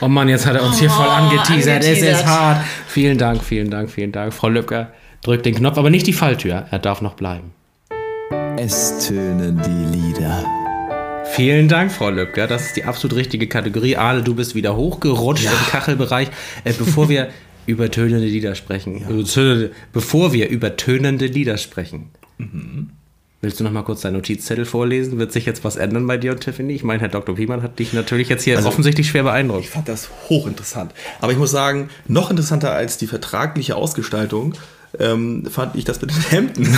Oh Mann, jetzt hat er uns hier voll Oh, angeteasert. Es angeteasert. ist hart. Vielen Dank, vielen Dank, vielen Dank. Frau Lübcker drückt den Knopf, aber nicht die Falltür. Er darf noch bleiben. Es tönen die Lieder. Vielen Dank, Frau Löbker. Das ist die absolut richtige Kategorie. Arne, du bist wieder hochgerutscht im Kachelbereich. Äh, bevor wir über tönende Lieder sprechen, äh, tönende- bevor wir über tönende Lieder sprechen, willst du noch mal kurz deinen Notizzettel vorlesen? Wird sich jetzt was ändern bei dir und Tiffany? Ich meine, Herr Dr. Piemann hat dich natürlich jetzt hier Also- offensichtlich schwer beeindruckt. Ich fand das hochinteressant. Aber ich muss sagen, noch interessanter als die vertragliche Ausgestaltung ähm, fand ich das mit den Hemden. (laughs)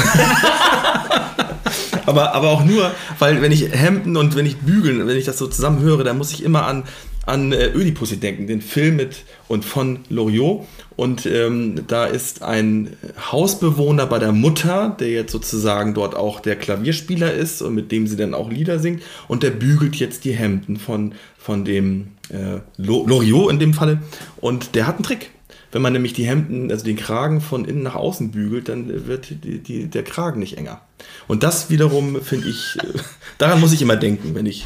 aber, aber auch nur, weil wenn ich Hemden und wenn ich bügeln, wenn ich das so zusammen höre, dann muss ich immer an, an äh, Ödipussy denken, den Film mit und von Loriot. Und ähm, da ist ein Hausbewohner bei der Mutter, der jetzt sozusagen dort auch der Klavierspieler ist und mit dem sie dann auch Lieder singt. Und der bügelt jetzt die Hemden von, von dem äh, Lo- Loriot in dem Falle. Und der hat einen Trick. Wenn man nämlich die Hemden, also den Kragen von innen nach außen bügelt, dann wird die, die, der Kragen nicht enger. Und das wiederum finde ich, äh, daran muss ich immer denken, wenn ich.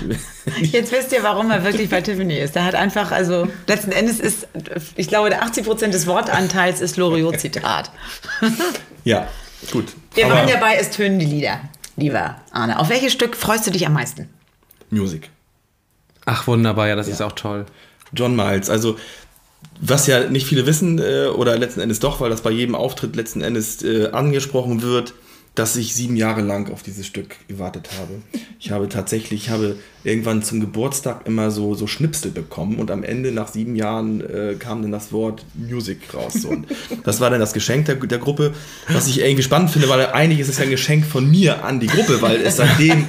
Jetzt wisst ihr, warum er wirklich bei Tiffany ist. Er hat einfach, also letzten Endes ist, ich glaube, der 80 Prozent des Wortanteils ist Loriot-Zitat. ja, gut. Wir waren ja bei Es tönen die Lieder, lieber Arne. Auf welches Stück freust du dich am meisten? Music. Ach, wunderbar, ja, das ist auch toll. John Miles. Also, was ja nicht viele wissen, äh, oder letzten Endes doch, weil das bei jedem Auftritt letzten Endes äh, angesprochen wird, dass ich sieben Jahre lang auf dieses Stück gewartet habe. Ich habe tatsächlich, ich habe irgendwann zum Geburtstag immer so, so Schnipsel bekommen und am Ende nach sieben Jahren äh, kam dann das Wort Music raus. So. Und das war dann das Geschenk der, der Gruppe, was ich irgendwie spannend finde, weil eigentlich ist es ja ein Geschenk von mir an die Gruppe, weil es seitdem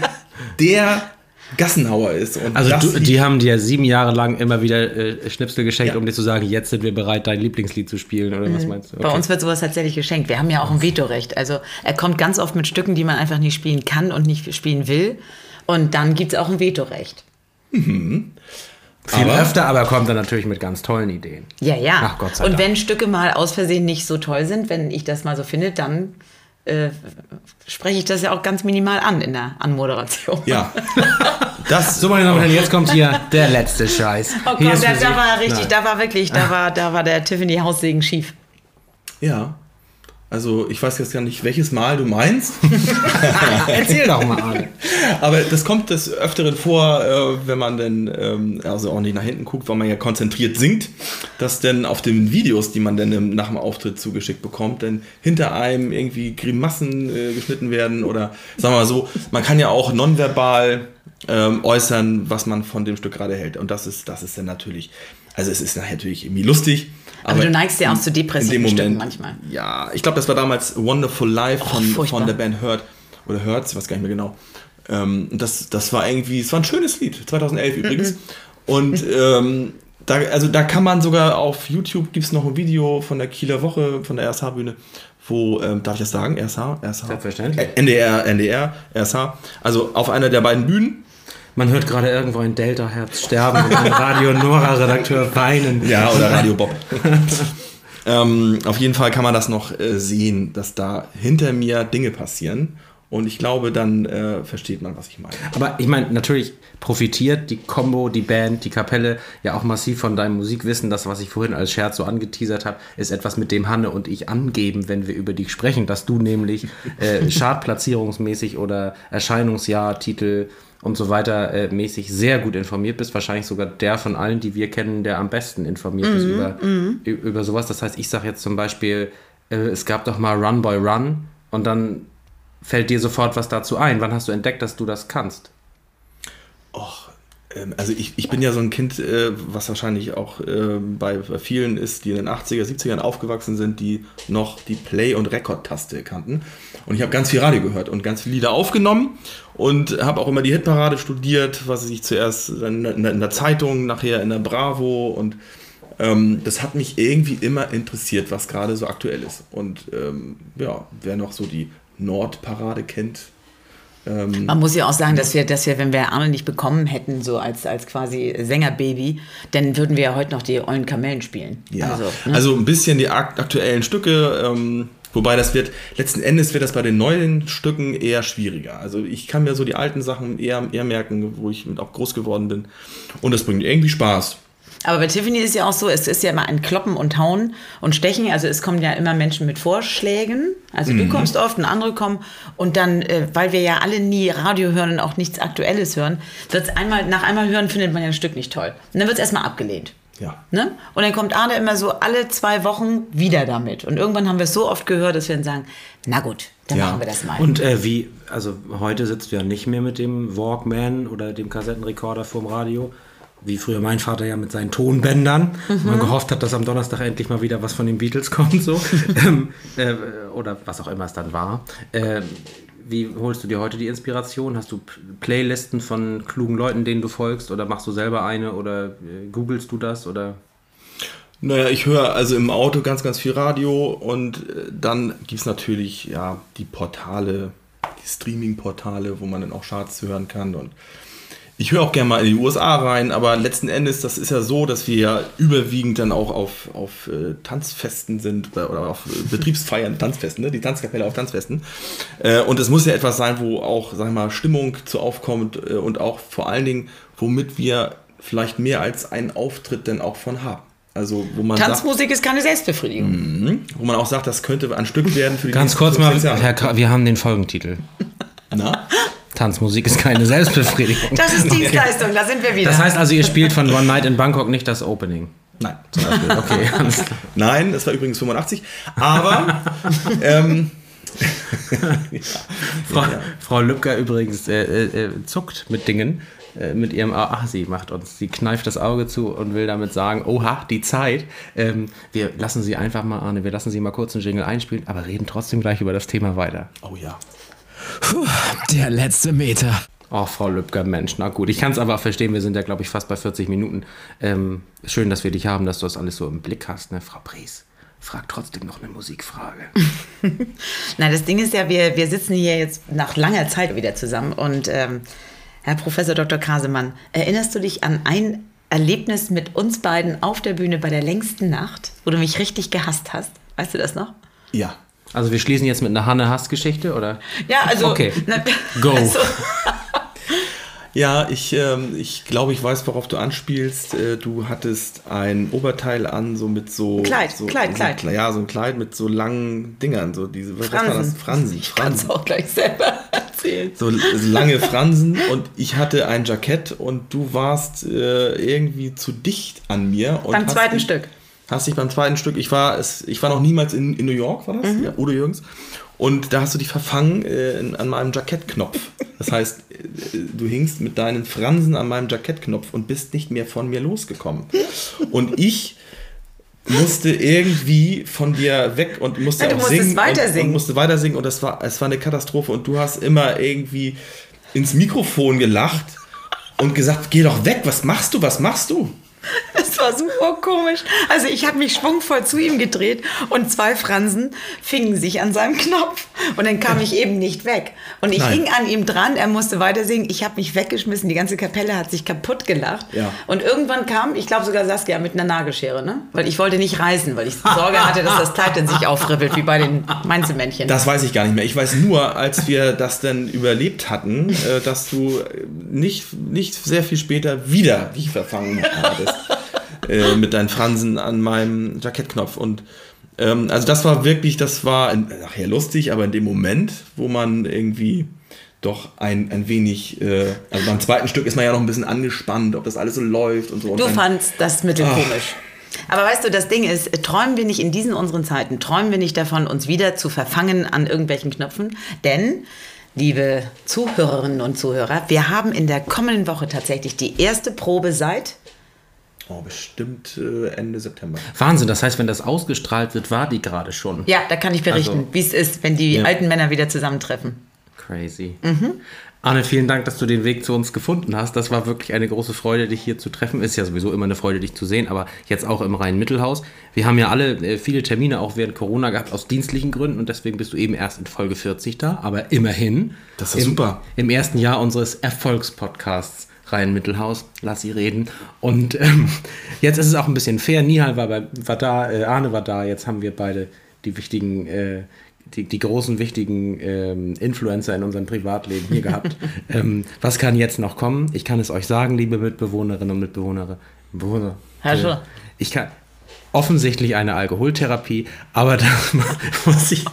der Gassenhauer ist. Und Also du, die haben dir sieben Jahre lang immer wieder äh, Schnipsel geschenkt, Ja. um dir zu sagen, jetzt sind wir bereit, dein Lieblingslied zu spielen, oder was meinst du? Bei uns wird sowas tatsächlich geschenkt. Wir haben ja auch ein Vetorecht. Also er kommt ganz oft mit Stücken, die man einfach nicht spielen kann und nicht spielen will. Und dann gibt es auch ein Vetorecht. Viel Aber- öfter, aber kommt dann natürlich mit ganz tollen Ideen. Ja, ja. Ach, Gott sei und Dank. wenn Stücke mal aus Versehen nicht so toll sind, wenn ich das mal so finde, dann äh, spreche ich das ja auch ganz minimal an in der Anmoderation. Ja. (laughs) Das, so meine Damen und Herren, jetzt kommt hier der letzte Scheiß. Oh Gott, da, da war richtig, Nein. da war wirklich, da war, da war der Tiffany Haussegen schief. Ja. Also ich weiß jetzt gar nicht, welches Mal du meinst, (laughs) Erzähl doch mal, Arne. aber das kommt des Öfteren vor, äh, wenn man dann ähm, also auch nicht nach hinten guckt, weil man ja konzentriert singt, dass dann auf den Videos, die man dann im, nach dem Auftritt zugeschickt bekommt, dann hinter einem irgendwie Grimassen äh, geschnitten werden oder sagen wir mal so, man kann ja auch nonverbal ähm, äußern, was man von dem Stück gerade hält und das ist, das ist dann natürlich, also es ist natürlich irgendwie lustig. Aber du neigst ja auch zu depressiven Stücken manchmal. Ja, ich glaube, das war damals Wonderful Life von, furchtbar. von der Band Hurt oder Hurts, ich weiß gar nicht mehr genau. Ähm, das, das war irgendwie, es war ein schönes Lied, 2011 übrigens. Und ähm, da, also da kann man sogar auf YouTube gibt es noch ein Video von der Kieler Woche, von der RSH-Bühne, wo, ähm, darf ich das sagen? RSH? RSH? Selbstverständlich. NDR, NDR, RSH. Also auf einer der beiden Bühnen. Man hört gerade irgendwo ein Delta-Herz sterben und ein Radio Nora-Redakteur weinen. Ja, oder Radio Bob. (laughs) ähm, auf jeden Fall kann man das noch äh, sehen, dass da hinter mir Dinge passieren. Und ich glaube, dann äh, versteht man, was ich meine. Aber ich meine, natürlich profitiert die Combo, die Band, die Kapelle ja auch massiv von deinem Musikwissen. Das, was ich vorhin als Scherz so angeteasert habe, ist etwas, mit dem Hanne und ich angeben, wenn wir über dich sprechen, dass du nämlich äh, (laughs) Chartplatzierungsmäßig oder Erscheinungsjahr, Titel und so weiter äh, mäßig sehr gut informiert bist. Wahrscheinlich sogar der von allen, die wir kennen, der am besten informiert ist über, ü- über sowas. Das heißt, ich sage jetzt zum Beispiel, äh, es gab doch mal Run Boy Run und dann fällt dir sofort was dazu ein. Wann hast du entdeckt, dass du das kannst? Ähm, also ich, ich bin ja so ein Kind, äh, was wahrscheinlich auch äh, bei, bei vielen ist, die in den 80er, 70ern aufgewachsen sind, die noch die Play- und Rekord-Taste kannten. Und ich habe ganz viel Radio gehört und ganz viele Lieder aufgenommen und habe auch immer die Hitparade studiert, was ich zuerst in, in, in der Zeitung, nachher in der Bravo und ähm, das hat mich irgendwie immer interessiert, was gerade so aktuell ist. Und ähm, ja, wer noch so die Nordparade kennt, ähm, Man muss ja auch sagen, dass wir, dass wir, wenn wir Arne nicht bekommen hätten, so als, als quasi Sängerbaby, dann würden wir ja heute noch die ollen Kamellen spielen. Ja, Also, also, ne? ein bisschen die akt aktuellen Stücke, ähm, wobei das wird, letzten Endes wird das bei den neuen Stücken eher schwieriger. Also ich kann mir so die alten Sachen eher, eher merken, wo ich mit auch groß geworden bin. Und das bringt irgendwie Spaß. Aber bei Tiffany ist ja auch so, es ist ja immer ein Kloppen und Hauen und Stechen. Also es kommen ja immer Menschen mit Vorschlägen. Also Mhm. du kommst oft und andere kommen. Und dann, äh, weil wir ja alle nie Radio hören und auch nichts Aktuelles hören, wird's einmal, nach einmal hören findet man ja ein Stück nicht toll. Und dann wird es erstmal abgelehnt. Ja. Ne? Und dann kommt Arne immer so alle zwei Wochen wieder damit. Und irgendwann haben wir es so oft gehört, dass wir dann sagen, na gut, dann Ja. machen wir das mal. Und äh, wie, also heute sitzt du ja nicht mehr mit dem Walkman oder dem Kassettenrekorder vorm Radio, wie früher mein Vater ja mit seinen Tonbändern. Man gehofft hat, dass am Donnerstag endlich mal wieder was von den Beatles kommt, so. (laughs) ähm, äh, oder was auch immer es dann war. Ähm, wie holst du dir heute die Inspiration? Hast du Playlisten von klugen Leuten, denen du folgst? Oder machst du selber eine? Oder äh, googelst du das? Oder Naja, ich höre also im Auto ganz, ganz viel Radio und äh, dann gibt es natürlich ja die Portale, die Streaming-Portale, wo man dann auch Charts hören kann und ich höre auch gerne mal in die USA rein, aber letzten Endes, das ist ja so, dass wir ja überwiegend dann auch auf, auf äh, Tanzfesten sind oder, oder auf äh, Betriebsfeiern, Tanzfesten, ne? die Tanzkapelle auf Tanzfesten. Äh, und es muss ja etwas sein, wo auch, sag ich mal, Stimmung zu aufkommt äh, und auch vor allen Dingen, womit wir vielleicht mehr als einen Auftritt dann auch von haben. Also wo man sagt, Tanzmusik ist keine Selbstbefriedigung. Mhm. wo man auch sagt, das könnte ein Stück werden für die ganz kurz mal, 15 Jahre. Herr Kra wir haben den Folgentitel. (laughs) Na? Tanzmusik ist keine Selbstbefriedigung. Das ist Dienstleistung, da sind wir wieder. Das heißt also, ihr spielt von One Night in Bangkok nicht das Opening. Nein. Zum Beispiel. Okay, (laughs) alles klar. Nein, das war übrigens 85. Aber ähm, (laughs) Frau, Frau Lübcker übrigens äh, äh, äh, zuckt mit Dingen. äh, Mit ihrem, ach, sie macht uns, sie kneift das Auge zu und will damit sagen, oha, die Zeit. Ähm, wir lassen sie einfach mal, Arne, wir lassen sie mal kurz einen Jingle einspielen, aber reden trotzdem gleich über das Thema weiter. oh ja. Puh, der letzte Meter. Oh, Frau Lübcker, Mensch, na gut. Ich kann es aber auch verstehen, wir sind ja, glaube ich, fast bei 40 Minuten. Ähm, schön, dass wir dich haben, dass du das alles so im Blick hast, ne, Frau Pries. Frag trotzdem noch eine Musikfrage. (laughs) Na, das Ding ist ja, wir, wir sitzen hier jetzt nach langer Zeit wieder zusammen und ähm, Herr Professor Dr. Kasemann, erinnerst du dich an ein Erlebnis mit uns beiden auf der Bühne bei der längsten Nacht, wo du mich richtig gehasst hast? Weißt du das noch? Ja. Also wir schließen jetzt mit einer Hanne-Hass-Geschichte, oder? Ja, also. Okay. Na, Go. (laughs) Also, (laughs) Ja, ich, ähm, ich glaube, ich weiß, worauf du anspielst. Äh, du hattest ein Oberteil an, so mit so. Kleid, so, Kleid, so, Kleid. Ja, so ein Kleid mit so langen Dingern. So diese, was war Fransen. das? Fransen. Ich kann es auch gleich selber (laughs) erzählen. So, so lange Fransen und ich hatte ein Jackett und du warst äh, irgendwie zu dicht an mir. Und Beim zweiten dich, Stück. Hast dich beim zweiten Stück, ich war, es, ich war noch niemals in, in New York, war das? Mhm. Ja, Udo Jürgens. Und da hast du dich verfangen äh, an meinem Jackettknopf. Das heißt, äh, du hingst mit deinen Fransen an meinem Jackettknopf und bist nicht mehr von mir losgekommen. Und ich musste irgendwie von dir weg und musste Ja, auch singen weiter und, singen. und musste weiter singen und das war, es war eine Katastrophe und du hast immer irgendwie ins Mikrofon gelacht und gesagt, geh doch weg, was machst du, was machst du? (laughs) Es war super komisch. Also ich habe mich schwungvoll zu ihm gedreht und zwei Fransen fingen sich an seinem Knopf. Und dann kam ich eben nicht weg. Und ich Nein. hing an ihm dran, er musste weiter singen. Ich habe mich weggeschmissen, die ganze Kapelle hat sich kaputt gelacht. Ja. Und irgendwann kam, ich glaube sogar Saskia mit einer Nagelschere, ne? Weil ich wollte nicht reißen, weil ich Sorge hatte, dass das Kleid in sich aufribbelt, wie bei den Mainzelmännchen. Das weiß ich gar nicht mehr. Ich weiß nur, als wir das dann überlebt hatten, äh, dass du nicht, nicht sehr viel später wieder dich verfangen hattest. Äh, mit deinen Fransen an meinem Jackettknopf. Und ähm, also das war wirklich, das war in, nachher lustig, aber in dem Moment, wo man irgendwie doch ein, ein wenig, äh, also beim zweiten Stück ist man ja noch ein bisschen angespannt, ob das alles so läuft und so. Und Du dann- fandst das Mittel Ach. komisch. Aber weißt du, das Ding ist, träumen wir nicht in diesen unseren Zeiten, träumen wir nicht davon, uns wieder zu verfangen an irgendwelchen Knöpfen? Denn, liebe Zuhörerinnen und Zuhörer, wir haben in der kommenden Woche tatsächlich die erste Probe seit Oh, bestimmt äh, Ende September. Wahnsinn, das heißt, wenn das ausgestrahlt wird, war die gerade schon. Ja, da kann ich berichten, Also- wie es ist, wenn die Ja. alten Männer wieder zusammentreffen. Crazy. Mhm. Anne, vielen Dank, dass du den Weg zu uns gefunden hast. Das war wirklich eine große Freude, dich hier zu treffen. Ist ja sowieso immer eine Freude, dich zu sehen, aber jetzt auch im Rhein-Mittelhaus. Wir haben ja alle äh, viele Termine auch während Corona gehabt, aus dienstlichen Gründen und deswegen bist du eben erst in Folge 40 da, aber immerhin. Das ist im, super. Im ersten Jahr unseres Erfolgspodcasts Rhein-Mittelhaus. Lass sie reden. Und ähm, jetzt ist es auch ein bisschen fair. Nihal war, bei, war da, äh, Arne war da. Jetzt haben wir beide die wichtigen, äh, die, die großen, wichtigen ähm, Influencer in unserem Privatleben hier gehabt. (laughs) ähm, was kann jetzt noch kommen? Ich kann es euch sagen, liebe Mitbewohnerinnen und Mitbewohner. Bewohner, Herr Schuller. ich kann offensichtlich eine Alkoholtherapie, aber da (laughs) muss ich,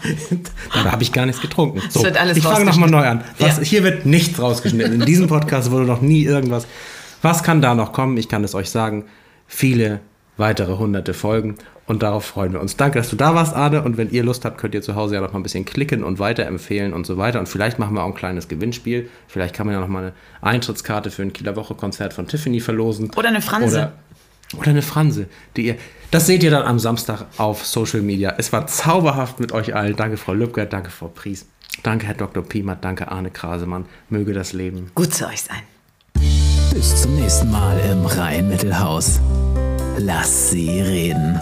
da habe ich gar nichts getrunken. So, ich fange nochmal neu an. Was, Ja. Hier wird nichts rausgeschnitten. In diesem Podcast wurde noch nie irgendwas. Was kann da noch kommen? Ich kann es euch sagen. Viele weitere hunderte Folgen und darauf freuen wir uns. Danke, dass du da warst, Arne. Und wenn ihr Lust habt, könnt ihr zu Hause ja noch mal ein bisschen klicken und weiterempfehlen und so weiter. Und vielleicht machen wir auch ein kleines Gewinnspiel. Vielleicht kann man ja noch mal eine Eintrittskarte für ein Kieler Woche-Konzert von Tiffany verlosen. Oder eine Franse. Oder, oder eine Franse, die ihr. Das seht ihr dann am Samstag auf Social Media. Es war zauberhaft mit euch allen. Danke, Frau Lübcker, danke, Frau Pries. Danke, Herr Dr. Piemert, danke, Arne Krasemann. Möge das Leben. Gut zu euch sein. Bis zum nächsten Mal im Rhein-Mittelhaus. Lass sie reden.